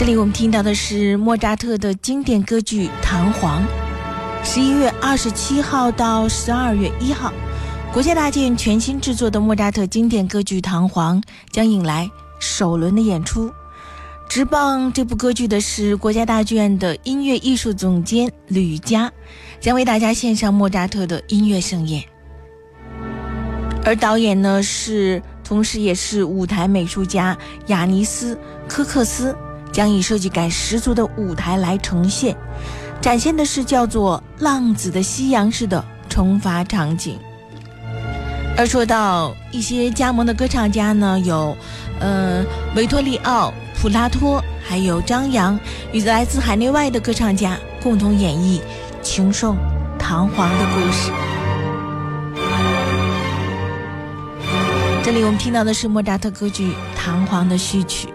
这里我们听到的是莫扎特的经典歌剧《唐璜》。十一月二十七号到十二月一号，国家大剧院全新制作的莫扎特经典歌剧《唐璜》将迎来首轮的演出。执棒这部歌剧的是国家大剧院的音乐艺术总监吕嘉，将为大家献上莫扎特的音乐盛宴。而导演呢是，同时也是舞台美术家雅尼斯科克斯。将以设计感十足的舞台来呈现，展现的是叫做“浪子的夕阳”式的惩罚场景。而说到一些加盟的歌唱家呢，有，呃，维托利奥、普拉托，还有张扬，与来自海内外的歌唱家共同演绎情颂唐璜的故事。这里我们听到的是莫扎特歌剧《唐璜》的序曲。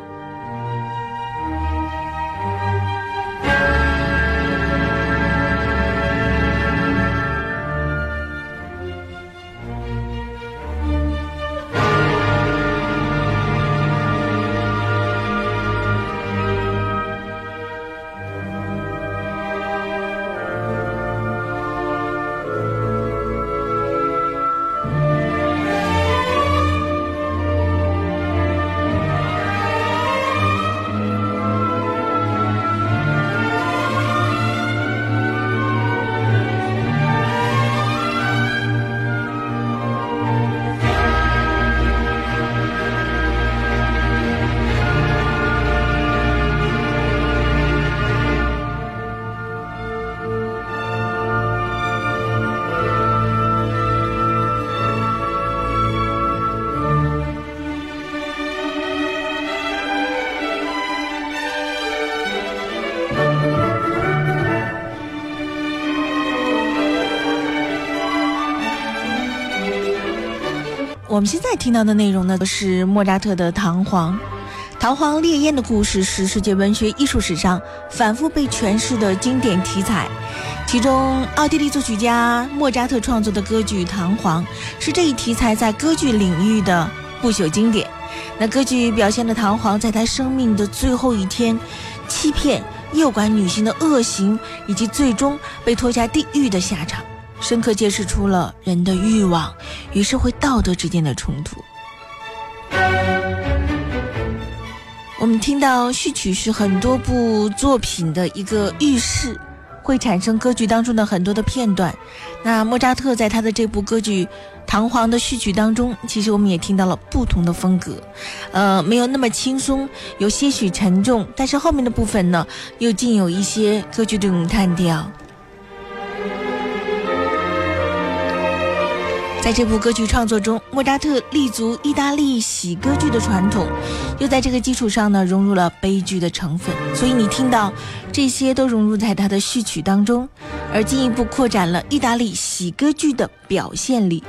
我们现在听到的内容呢，是莫扎特的《唐璜》。唐璜烈焰的故事是世界文学艺术史上反复被诠释的经典题材。其中，奥地利作曲家莫扎特创作的歌剧《唐璜》是这一题材在歌剧领域的不朽经典。那歌剧表现的唐璜在他生命的最后一天，欺骗诱拐女性的恶行，以及最终被拖下地狱的下场。深刻揭示出了人的欲望与社会道德之间的冲突。我们听到序曲是很多部作品的一个预示，会产生歌剧当中的很多的片段。那莫扎特在他的这部歌剧《唐璜》的序曲当中，其实我们也听到了不同的风格，呃，没有那么轻松，有些许沉重，但是后面的部分呢，又竟有一些歌剧这种叹调。在这部歌剧创作中，莫扎特立足意大利喜歌剧的传统，又在这个基础上呢融入了悲剧的成分，所以你听到这些都融入在他的序曲当中，而进一步扩展了意大利喜歌剧的表现力。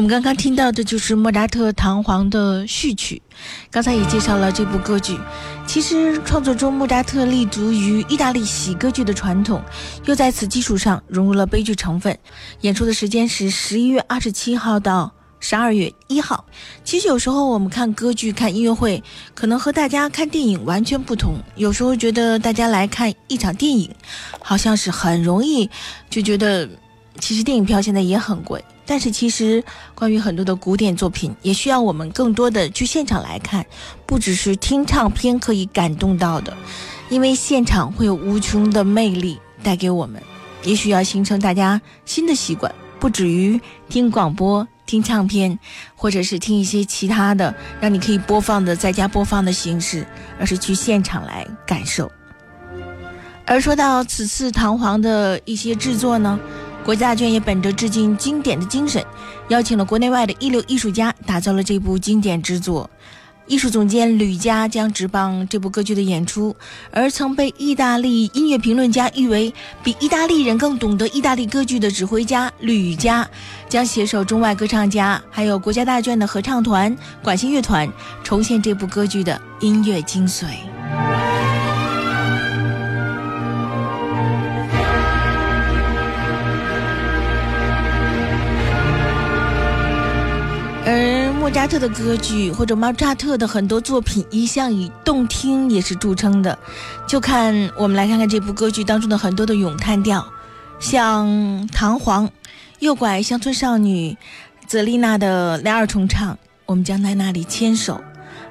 我们刚刚听到的就是莫扎特《唐璜》的序曲，刚才也介绍了这部歌剧。其实创作中，莫扎特立足于意大利喜歌剧的传统，又在此基础上融入了悲剧成分。演出的时间是十一月二十七号到十二月一号。其实有时候我们看歌剧、看音乐会，可能和大家看电影完全不同。有时候觉得大家来看一场电影，好像是很容易就觉得，其实电影票现在也很贵。但是其实，关于很多的古典作品，也需要我们更多的去现场来看，不只是听唱片可以感动到的，因为现场会有无穷的魅力带给我们，也许要形成大家新的习惯，不止于听广播、听唱片，或者是听一些其他的让你可以播放的在家播放的形式，而是去现场来感受。而说到此次唐璜的一些制作呢？国家大剧院也本着致敬经典的精神，邀请了国内外的一流艺术家，打造了这部经典之作。艺术总监吕嘉将执棒这部歌剧的演出，而曾被意大利音乐评论家誉为比意大利人更懂得意大利歌剧的指挥家吕嘉，将携手中外歌唱家，还有国家大剧院的合唱团、管弦乐团，重现这部歌剧的音乐精髓。扎特的歌剧或者莫扎特的很多作品一向以动听也是著称的，就看我们来看看这部歌剧当中的很多的咏叹调，像《唐璜》，诱拐乡村少女泽丽娜的莱尔重唱，我们将在那里牵手，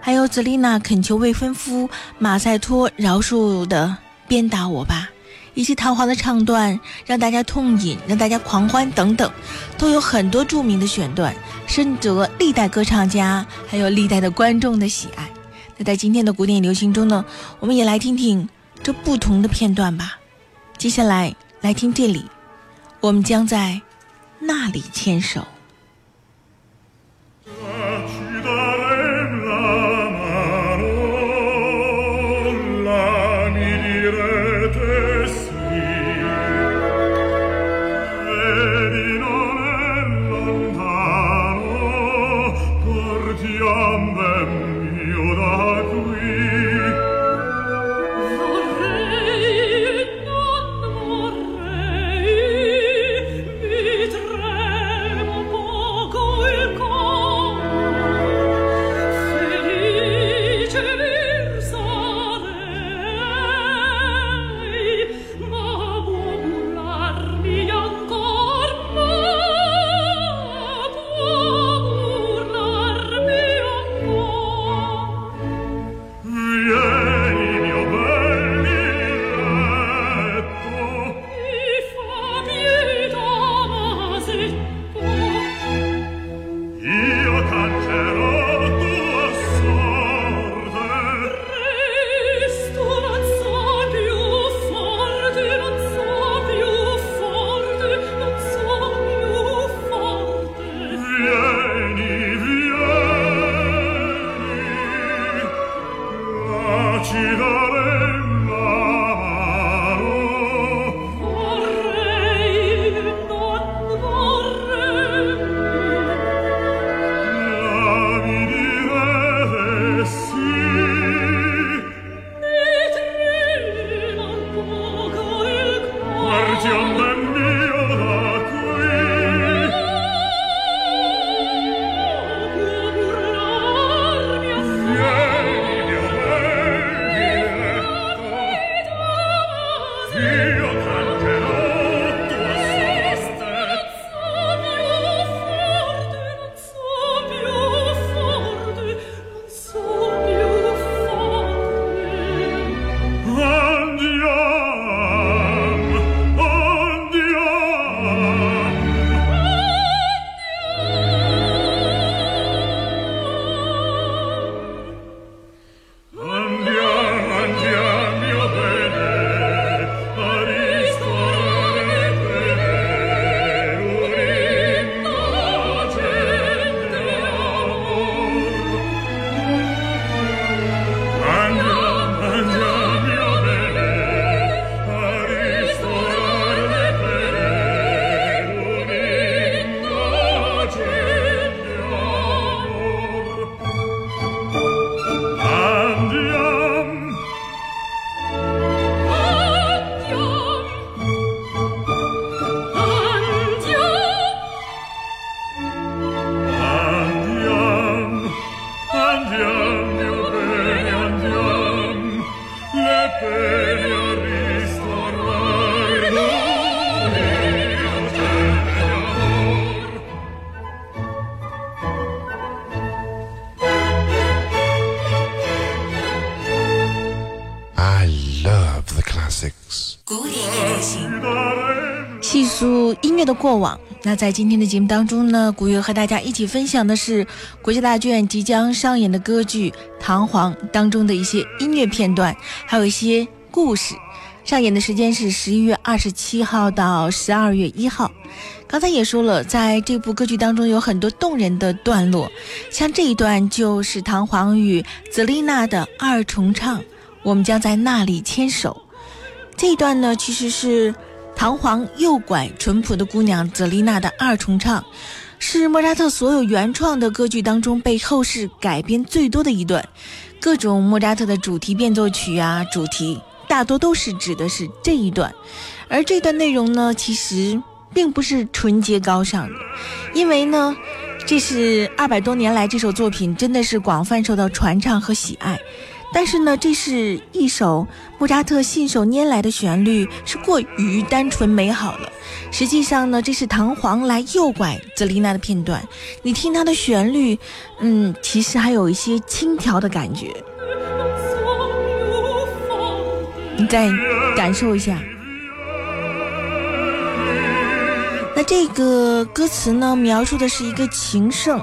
还有泽丽娜恳求未婚夫马赛托饶恕的鞭打我吧。以及唐璜的唱段，让大家痛饮，让大家狂欢等等，都有很多著名的选段，深得历代歌唱家还有历代的观众的喜爱。那在今天的古典流行中呢，我们也来听听这不同的片段吧。接下来来听这里，我们将在那里牵手。的过往。那在今天的节目当中呢，古月和大家一起分享的是国家大剧院即将上演的歌剧《唐璜》当中的一些音乐片段，还有一些故事。上演的时间是十一月二十七号到十二月一号。刚才也说了，在这部歌剧当中有很多动人的段落，像这一段就是唐璜与泽丽娜的二重唱，我们将在那里牵手。这一段呢，其实是唐璜诱拐淳朴的姑娘泽丽娜的二重唱，是莫扎特所有原创的歌剧当中被后世改编最多的一段。各种莫扎特的主题变奏曲啊，主题。大多都是指的是这一段，而这段内容呢，其实并不是纯洁高尚的，因为呢，这是二百多年来这首作品真的是广泛受到传唱和喜爱。但是呢，这是一首莫扎特信手拈来的旋律，是过于单纯美好了。实际上呢，这是唐璜来诱拐泽丽娜的片段。你听它的旋律，嗯，其实还有一些轻佻的感觉。你再感受一下，那这个歌词呢，描述的是一个情圣，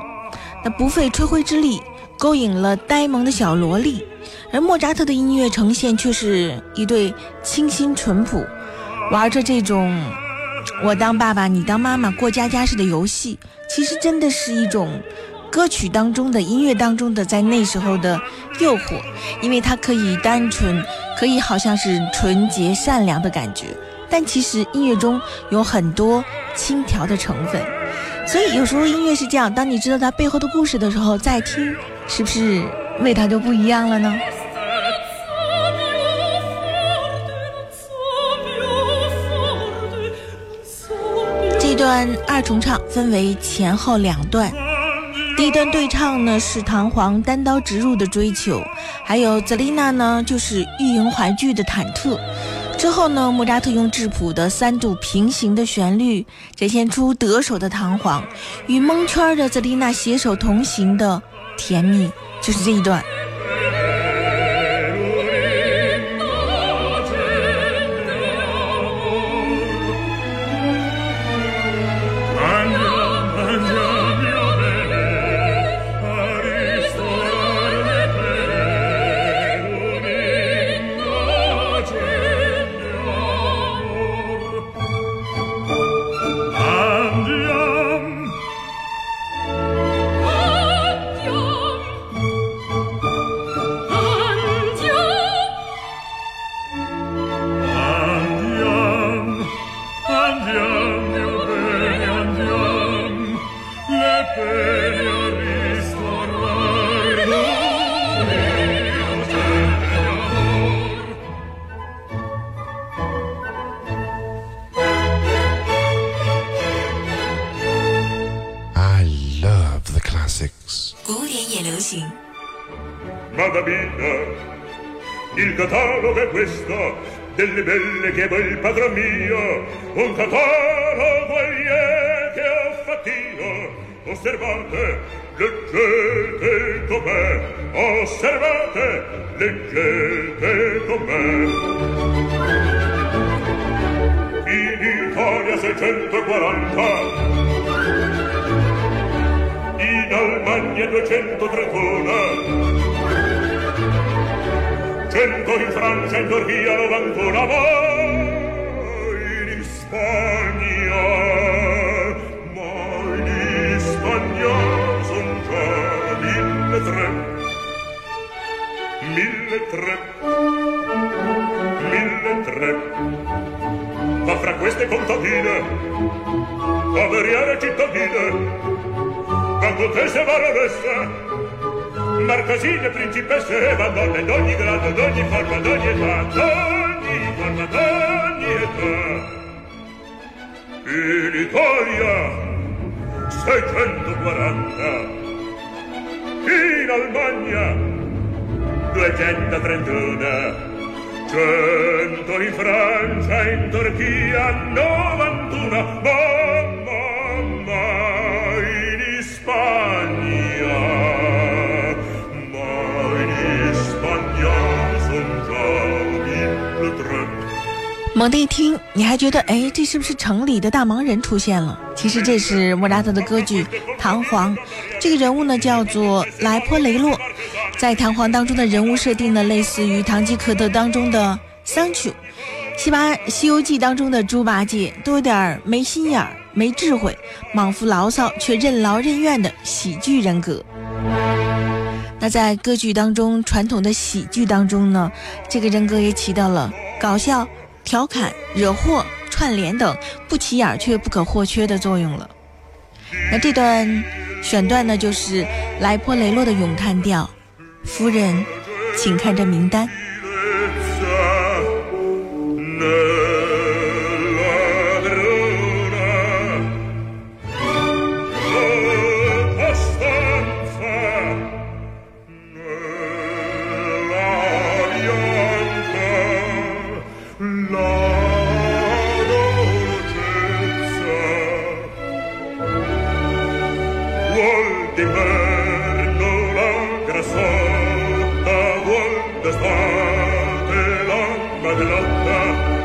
那不费吹灰之力勾引了呆萌的小萝莉，而莫扎特的音乐呈现却是一对清新淳朴，玩着这种我当爸爸你当妈妈过家家式的游戏，其实真的是一种。歌曲当中的音乐当中的，在那时候的诱惑，因为它可以单纯，可以好像是纯洁善良的感觉，但其实音乐中有很多轻佻的成分，所以有时候音乐是这样，当你知道它背后的故事的时候，再听，是不是味道就不一样了呢？这段二重唱分为前后两段。第一段对唱呢是唐璜单刀直入的追求，还有泽丽娜呢就是欲迎还拒的忐忑。之后呢，莫扎特用质朴的三度平行的旋律，展现出得手的唐璜与蒙圈的泽丽娜携手同行的甜蜜，就是这一段。Delle belle che voi il padron mio. Un catalogo è che ho fattino. Osservate leggete com'è. Osservate leggete com'è. In Italia 640 in Almagna 231 Cento in Francia, in Turchia, novantuna mai in Spagna. Ma in Spagna son già mille tre, mille tre, mille tre. Ma fra queste contadine, poveriere cittadine, ma contesse baronesse, marcasine, principesse, madonne d'ogni grado, d'ogni forma, d'ogni età, d'ogni forma, d'ogni età. In Italia, 640. In Almagna, 231. Cento in Francia, in Turchia, 91. 猛地一听，你还觉得，哎，这是不是城里的大忙人出现了？其实这是莫扎特的歌剧《唐璜》，这个人物呢叫做莱波雷洛，在《唐璜》当中的人物设定呢，类似于《堂吉诃德》当中的桑丘，《西巴西游记》当中的猪八戒，都有点没心眼儿、没智慧、莽夫牢骚却任劳任怨的喜剧人格。那在歌剧当中，传统的喜剧当中呢，这个人格也起到了搞笑。调侃、惹祸、串联等不起眼却不可或缺的作用了。那这段选段呢，就是莱波雷洛的咏叹调。夫人，请看这名单。l'alba della notte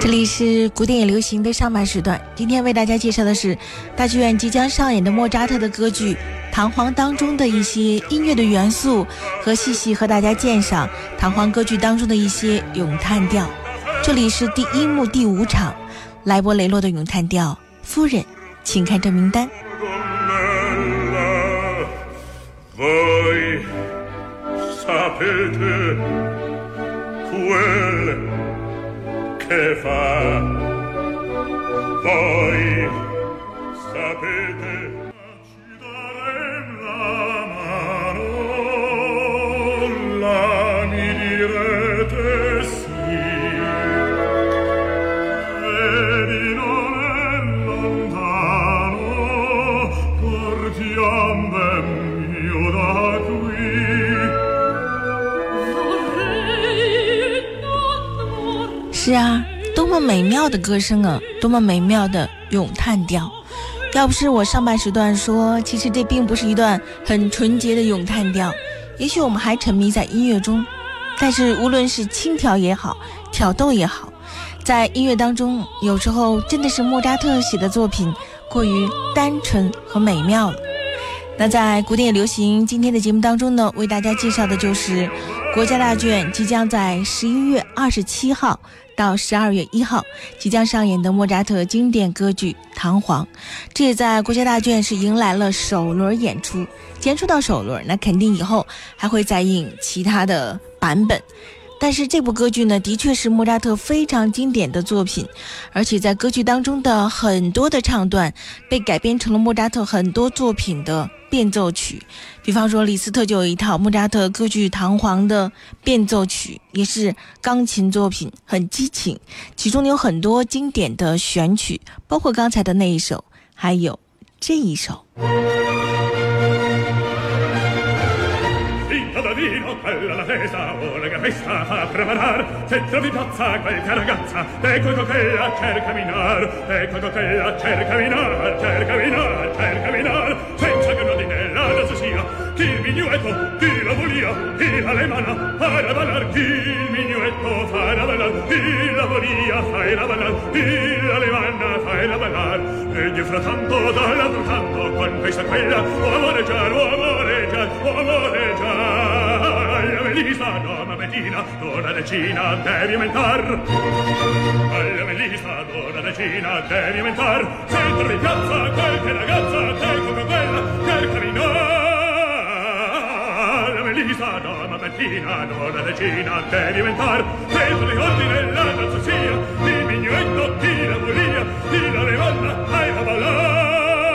这里是古典流行的上半时段，今天为大家介绍的是大剧院即将上演的莫扎特的歌剧《唐璜》当中的一些音乐的元素，和细细和大家鉴赏《唐璜》歌剧当中的一些咏叹调。这里是第一幕第五场，莱波雷洛的咏叹调。夫人，请看这名单。che fa? Voi sapete ci darem la 是啊，多么美妙的歌声啊，多么美妙的咏叹调！要不是我上半时段说，其实这并不是一段很纯洁的咏叹调，也许我们还沉迷在音乐中。但是无论是轻佻也好，挑逗也好，在音乐当中，有时候真的是莫扎特写的作品过于单纯和美妙了。那在古典流行今天的节目当中呢，为大家介绍的就是国家大剧院即将在十一月二十七号。到十二月一号即将上演的莫扎特经典歌剧《唐璜》，这也在国家大剧院是迎来了首轮演出。既然说到首轮，那肯定以后还会再映其他的版本。但是这部歌剧呢，的确是莫扎特非常经典的作品，而且在歌剧当中的很多的唱段被改编成了莫扎特很多作品的。变奏曲，比方说，李斯特就有一套莫扎特歌剧《唐璜》的变奏曲，也是钢琴作品，很激情。其中有很多经典的选曲，包括刚才的那一首，还有这一首。minuetto, tira volia, tira le mana, farà ballar, il minuetto farà ballar, tira volia, farà ballar, tira le mana, farà ballar, e gli frattanto, dall'altro canto, con questa quella, o amore già, o amore già, o amore già, alla melisa, donna metina, donna decina, devi aumentar, alla melisa, donna decina, devi aumentar, sempre in piazza, qualche ragazza, donna mattina donna regina devi diventar peso di ordine la tazzuzia di mignetto di la moria di la levanta hai la ballar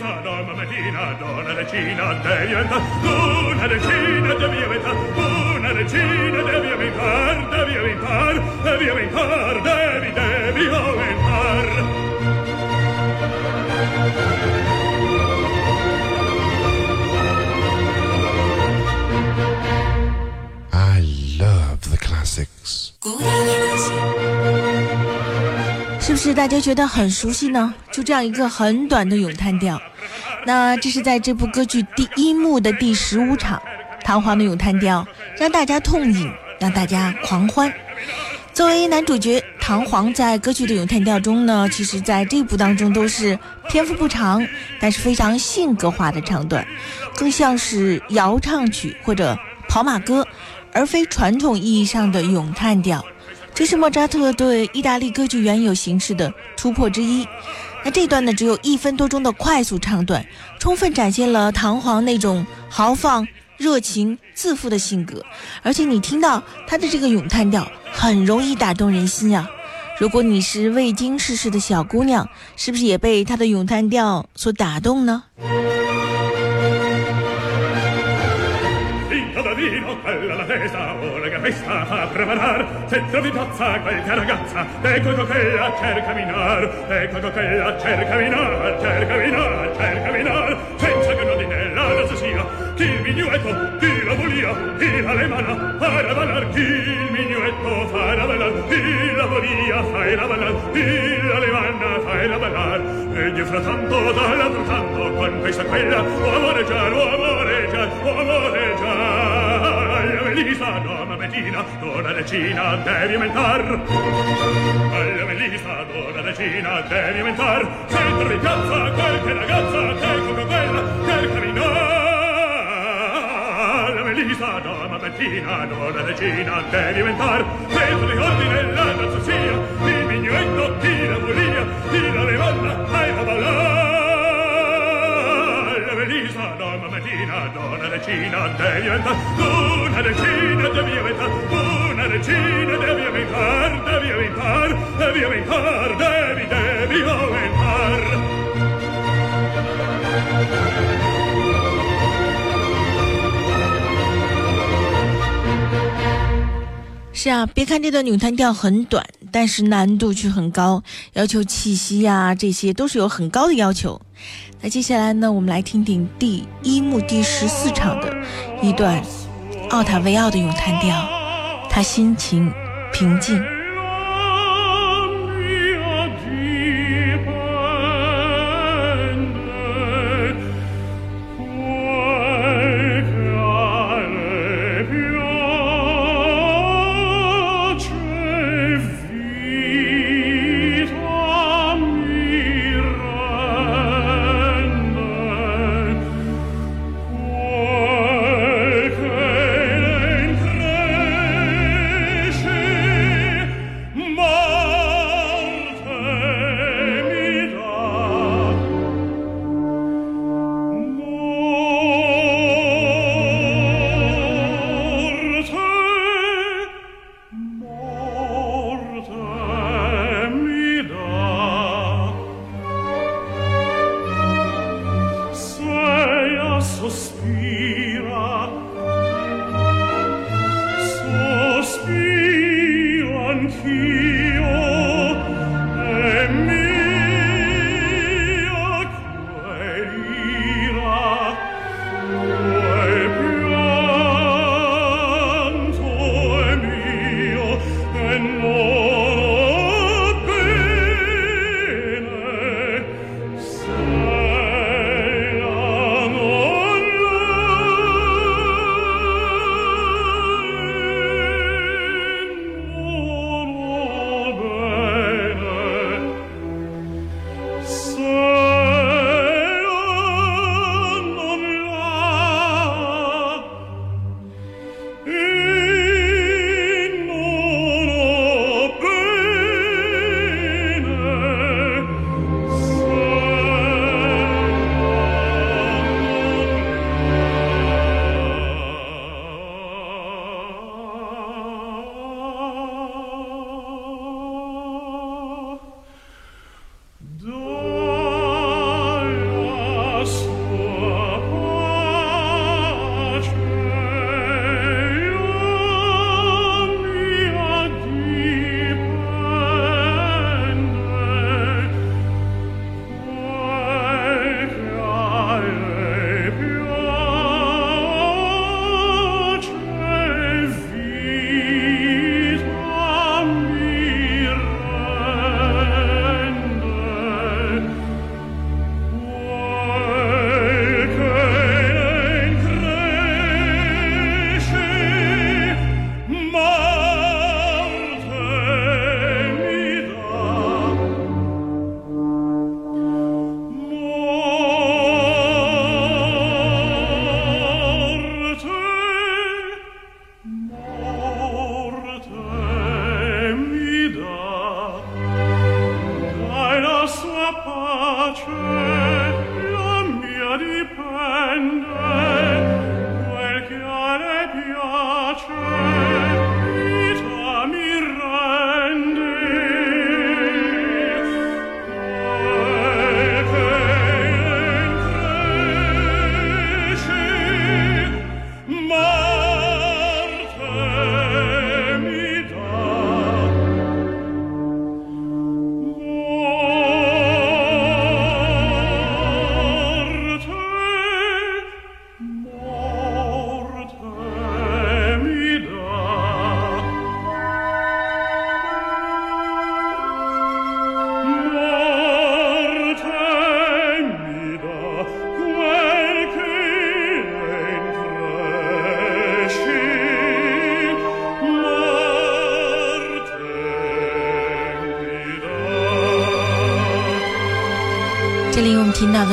la donna mattina donna regina devi diventar una regina devi diventar una regina devi diventar devi diventar devi diventar devi devi diventar Thank you. 是不是大家觉得很熟悉呢？就这样一个很短的咏叹调，那这是在这部歌剧第一幕的第十五场，唐璜的咏叹调让大家痛饮，让大家狂欢。作为男主角，唐璜在歌剧的咏叹调中呢，其实在这部当中都是篇幅不长，但是非常性格化的唱段，更像是摇唱曲或者跑马歌，而非传统意义上的咏叹调。这是莫扎特对意大利歌剧原有形式的突破之一。那这段呢，只有一分多钟的快速唱段，充分展现了唐璜那种豪放、热情、自负的性格。而且你听到他的这个咏叹调，很容易打动人心啊！如果你是未经世事的小姑娘，是不是也被他的咏叹调所打动呢？Quella la festa, ora che festa fa preparar. Se trovi piazza qualche ragazza, ecco che a cerca minar, ecco che a cerca minar, cerca minar, cerca minar, senza che un ordine la danza sia. Chi il minuetto, chi la volia, chi la le mana, farà ballar, chi il minuetto farà ballar, chi la volia, la ballar, chi la le mana, fai la ballar. E io frattanto dall'altro canto, con questa quella, o amoreggiar, o amoreggiar, o amoreggiar. Melisa, donna Bettina, donna Decina, devi mentar. Bella Melisa, donna Decina, devi mentar. Sei tu ragazza, qualche ragazza, sei come quella, cercami no. Bella Melisa, donna Bettina, donna Decina, devi mentar. Sei tu ricordi nella danza sia, il mignuetto, tira volia, tira le vanna, hai a ballare. 是啊别看这段女团调很短但是难度却很高，要求气息呀、这些都是有很高的要求。那接下来呢，我们来听听第一幕第十四场的一段奥塔维奥的咏叹调，他心情平静。sospira. Sospira anch'io.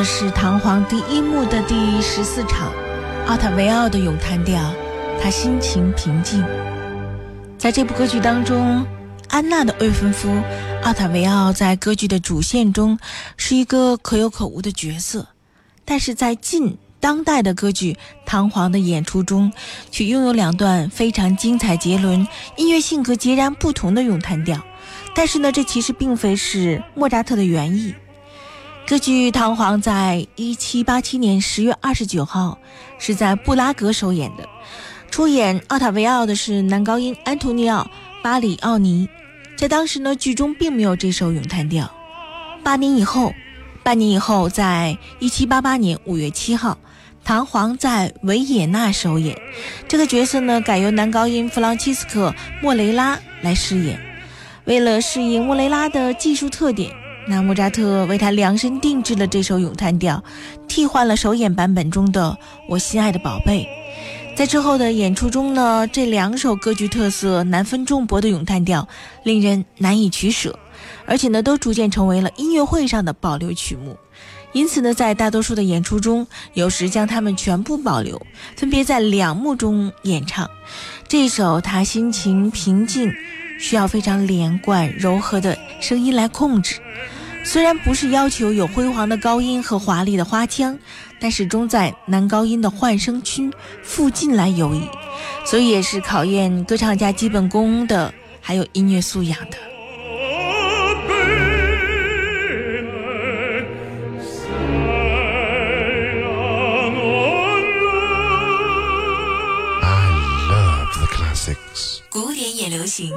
的是《唐璜》第一幕的第十四场，奥塔维奥的咏叹调。他心情平静。在这部歌剧当中，安娜的未婚夫奥塔维奥在歌剧的主线中是一个可有可无的角色，但是在近当代的歌剧《唐璜》的演出中，却拥有两段非常精彩绝伦、音乐性格截然不同的咏叹调。但是呢，这其实并非是莫扎特的原意。这剧《唐璜》在一七八七年十月二十九号是在布拉格首演的，出演奥塔维奥的是男高音安东尼奥·巴里奥尼。在当时呢，剧中并没有这首咏叹调。八年以后，半年以后，在一七八八年五月七号，《唐璜》在维也纳首演，这个角色呢改由男高音弗朗齐斯科·莫雷拉来饰演。为了适应莫雷拉的技术特点。那莫扎特为他量身定制了这首咏叹调，替换了首演版本中的“我心爱的宝贝”。在之后的演出中呢，这两首歌剧特色难分众薄的咏叹调令人难以取舍，而且呢，都逐渐成为了音乐会上的保留曲目。因此呢，在大多数的演出中，有时将它们全部保留，分别在两幕中演唱。这首他心情平静，需要非常连贯柔和的声音来控制。虽然不是要求有辉煌的高音和华丽的花腔，但始终在男高音的换声区附近来游移，所以也是考验歌唱家基本功的，还有音乐素养的。I love the classics. 古典也流行。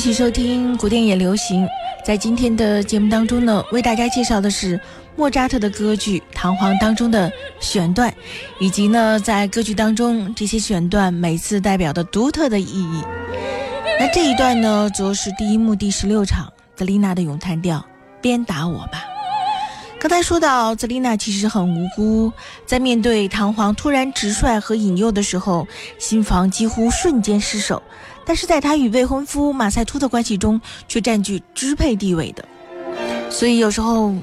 续收听古典也流行。在今天的节目当中呢，为大家介绍的是莫扎特的歌剧《唐璜》当中的选段，以及呢在歌剧当中这些选段每次代表的独特的意义。那这一段呢，则是第一幕第十六场泽丽娜的咏叹调《鞭打我吧》。刚才说到，泽丽娜其实很无辜，在面对唐璜突然直率和引诱的时候，心房几乎瞬间失守。但是在她与未婚夫马赛托的关系中，却占据支配地位的。所以有时候，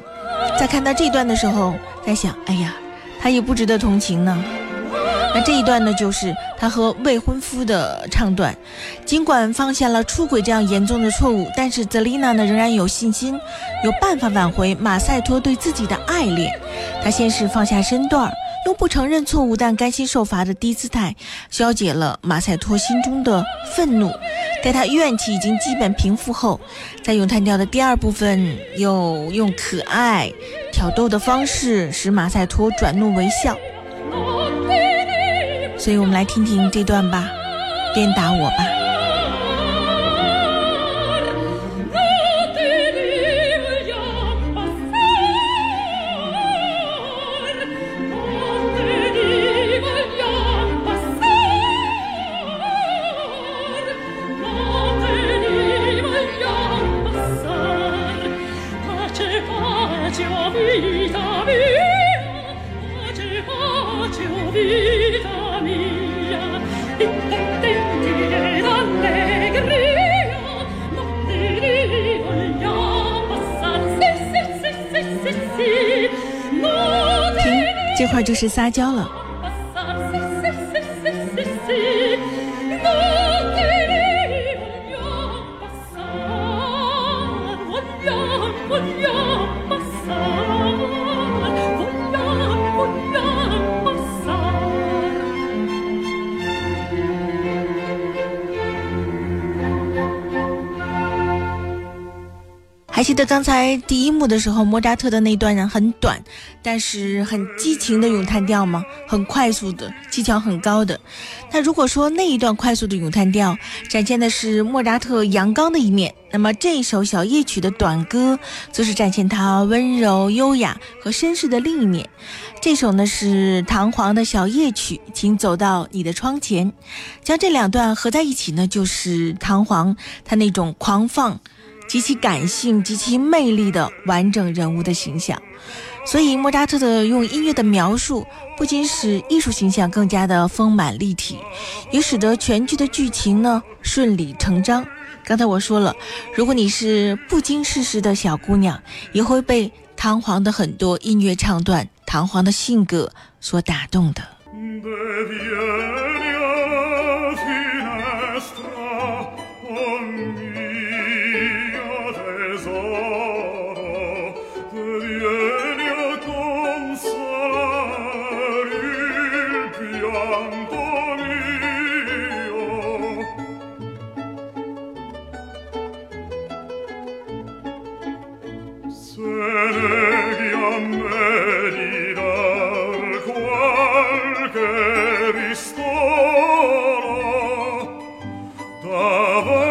在看到这一段的时候，在想，哎呀，她也不值得同情呢。那这一段呢，就是他和未婚夫的唱段。尽管放下了出轨这样严重的错误，但是泽丽娜呢仍然有信心，有办法挽回马赛托对自己的爱恋。她先是放下身段，都不承认错误但甘心受罚的低姿态，消解了马赛托心中的愤怒。待他怨气已经基本平复后，在咏叹调的第二部分，又用可爱挑逗的方式，使马赛托转怒为笑。所以我们来听听这段吧，鞭打我吧。是撒娇了。刚才第一幕的时候，莫扎特的那段呢很短，但是很激情的咏叹调吗？很快速的，技巧很高的。那如果说那一段快速的咏叹调展现的是莫扎特阳刚的一面，那么这一首小夜曲的短歌，则是展现他温柔、优雅和绅士的另一面。这首呢是唐璜的小夜曲，请走到你的窗前。将这两段合在一起呢，就是唐璜他那种狂放。极其感性、极其魅力的完整人物的形象，所以莫扎特的用音乐的描述，不仅使艺术形象更加的丰满立体，也使得全剧的剧情呢顺理成章。刚才我说了，如果你是不经世事的小姑娘，也会被唐璜的很多音乐唱段、唐璜的性格所打动的。Oh,